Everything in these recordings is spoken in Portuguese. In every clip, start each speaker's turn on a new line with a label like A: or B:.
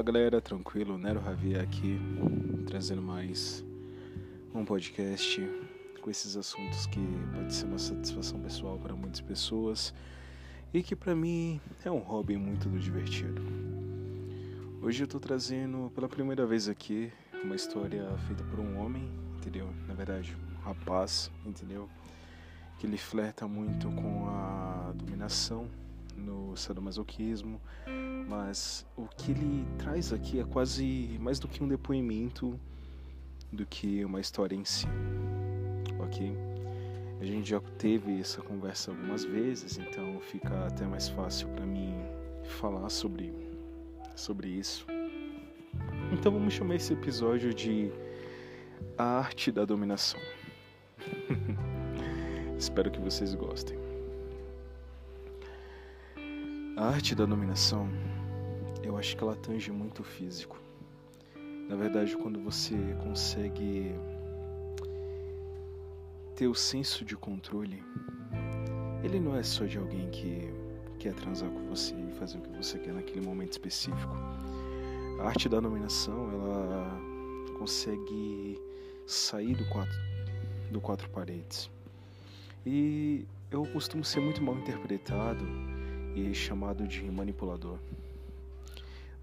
A: Fala galera, tranquilo? Nero Javier aqui, trazendo mais um podcast com esses assuntos que pode ser uma satisfação pessoal para muitas pessoas e que para mim é um hobby muito divertido. Hoje eu tô trazendo pela primeira vez aqui uma história feita por um homem, entendeu? Na verdade, um rapaz, entendeu? Que ele flerta muito com a dominação no sadomasoquismo, mas o que ele traz aqui é quase mais do que um depoimento do que uma história em si, ok? A gente já teve essa conversa algumas vezes, então fica até mais fácil para mim falar sobre sobre isso. Então vamos chamar esse episódio de A Arte da Dominação. Espero que vocês gostem. A arte da dominação, eu acho que ela tange muito o físico. Na verdade, quando você consegue ter o senso de controle, ele não é só de alguém que quer transar com você e fazer o que você quer naquele momento específico. A arte da dominação, ela consegue sair do quatro, do quatro paredes. E eu costumo ser muito mal interpretado e chamado de manipulador.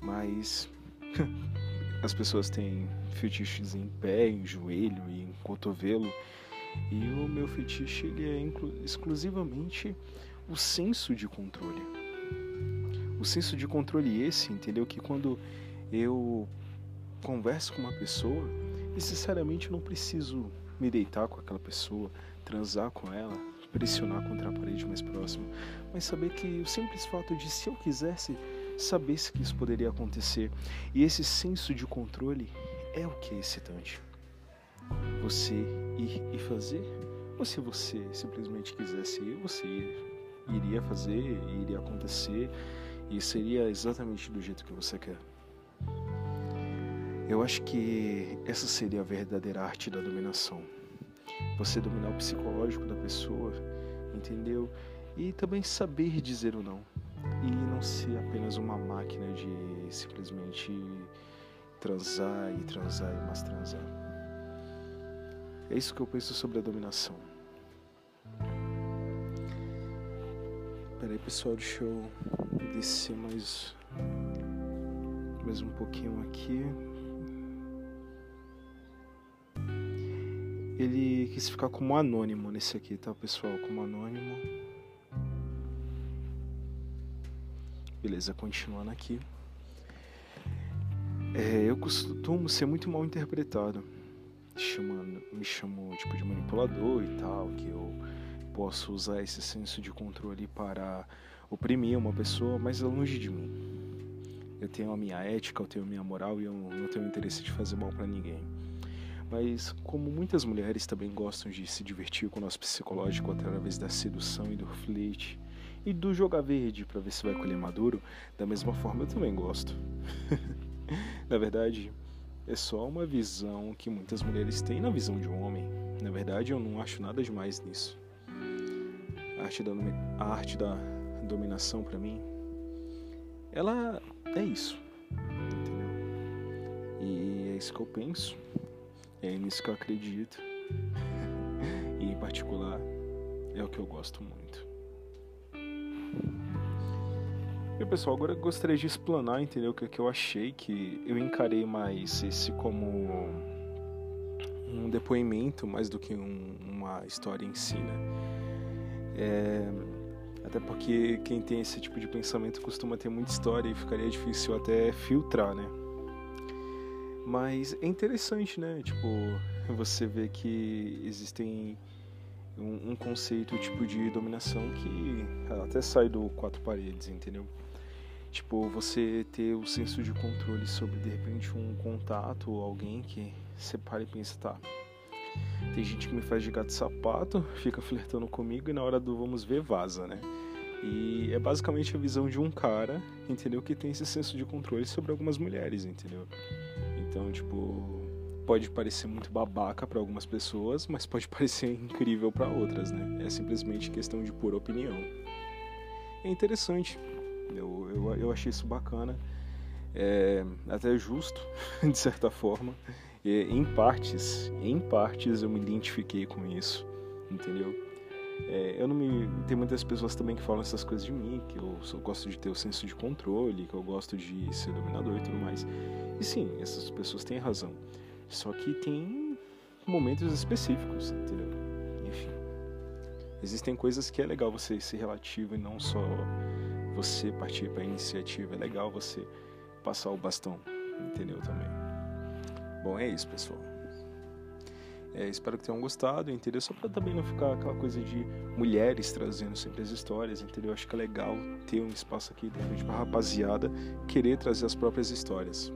A: Mas as pessoas têm fetiches em pé, em joelho e em cotovelo, e o meu fetiche ele é exclusivamente o senso de controle. O senso de controle esse, entendeu? Que quando eu converso com uma pessoa, necessariamente eu não preciso me deitar com aquela pessoa, transar com ela, pressionar contra a parede mais próxima, mas saber que o simples fato de, se eu quisesse, saber que isso poderia acontecer. E esse senso de controle é o que é excitante. Você ir e fazer, ou se você simplesmente quisesse ir, você iria fazer, iria acontecer, e seria exatamente do jeito que você quer. Eu acho que essa seria a verdadeira arte da dominação você dominar o psicológico da pessoa, entendeu? E também saber dizer o não. E não ser apenas uma máquina de simplesmente transar e transar e mais transar. É isso que eu penso sobre a dominação. Peraí pessoal, deixa eu descer mais, mais um pouquinho aqui. Ele quis ficar como anônimo nesse aqui, tá, pessoal? Como anônimo. Beleza, continuando aqui. É, eu costumo ser muito mal interpretado. Chamando, me chamou tipo de manipulador e tal, que eu posso usar esse senso de controle para oprimir uma pessoa, mas é longe de mim. Eu tenho a minha ética, eu tenho a minha moral e eu não tenho interesse de fazer mal para ninguém. Mas como muitas mulheres também gostam de se divertir com o nosso psicológico através da sedução e do flerte e do jogar verde para ver se vai colher maduro, da mesma forma eu também gosto. na verdade, é só uma visão que muitas mulheres têm na visão de um homem. Na verdade, eu não acho nada demais nisso. A arte da, a arte da dominação para mim, ela é isso, entendeu? E é isso que eu penso. É nisso que eu acredito. e em particular é o que eu gosto muito. E pessoal, agora eu gostaria de explanar, entendeu? O que, é que eu achei que eu encarei mais esse como um depoimento mais do que um, uma história em si, né? É, até porque quem tem esse tipo de pensamento costuma ter muita história e ficaria difícil até filtrar, né? Mas é interessante, né? Tipo, você vê que existem um, um, conceito tipo de dominação que até sai do quatro paredes, entendeu? Tipo, você ter o senso de controle sobre de repente um contato ou alguém que você para e pensa, tá. Tem gente que me faz de gato sapato, fica flertando comigo e na hora do vamos ver vaza, né? E é basicamente a visão de um cara, entendeu? Que tem esse senso de controle sobre algumas mulheres, entendeu? Então, tipo, pode parecer muito babaca para algumas pessoas, mas pode parecer incrível para outras, né? É simplesmente questão de pura opinião. É interessante, eu, eu, eu achei isso bacana. é até justo, de certa forma. E, em partes, em partes eu me identifiquei com isso, entendeu? É, eu não me. Tem muitas pessoas também que falam essas coisas de mim, que eu gosto de ter o senso de controle, que eu gosto de ser dominador e tudo mais. E sim, essas pessoas têm razão. Só que tem momentos específicos, entendeu? Enfim. Existem coisas que é legal você ser relativo e não só você partir para iniciativa. É legal você passar o bastão, entendeu também. Bom, é isso, pessoal. É, espero que tenham gostado, entendeu? Só para também não ficar aquela coisa de mulheres trazendo sempre as histórias, entendeu? Acho que é legal ter um espaço aqui, de repente, pra rapaziada querer trazer as próprias histórias.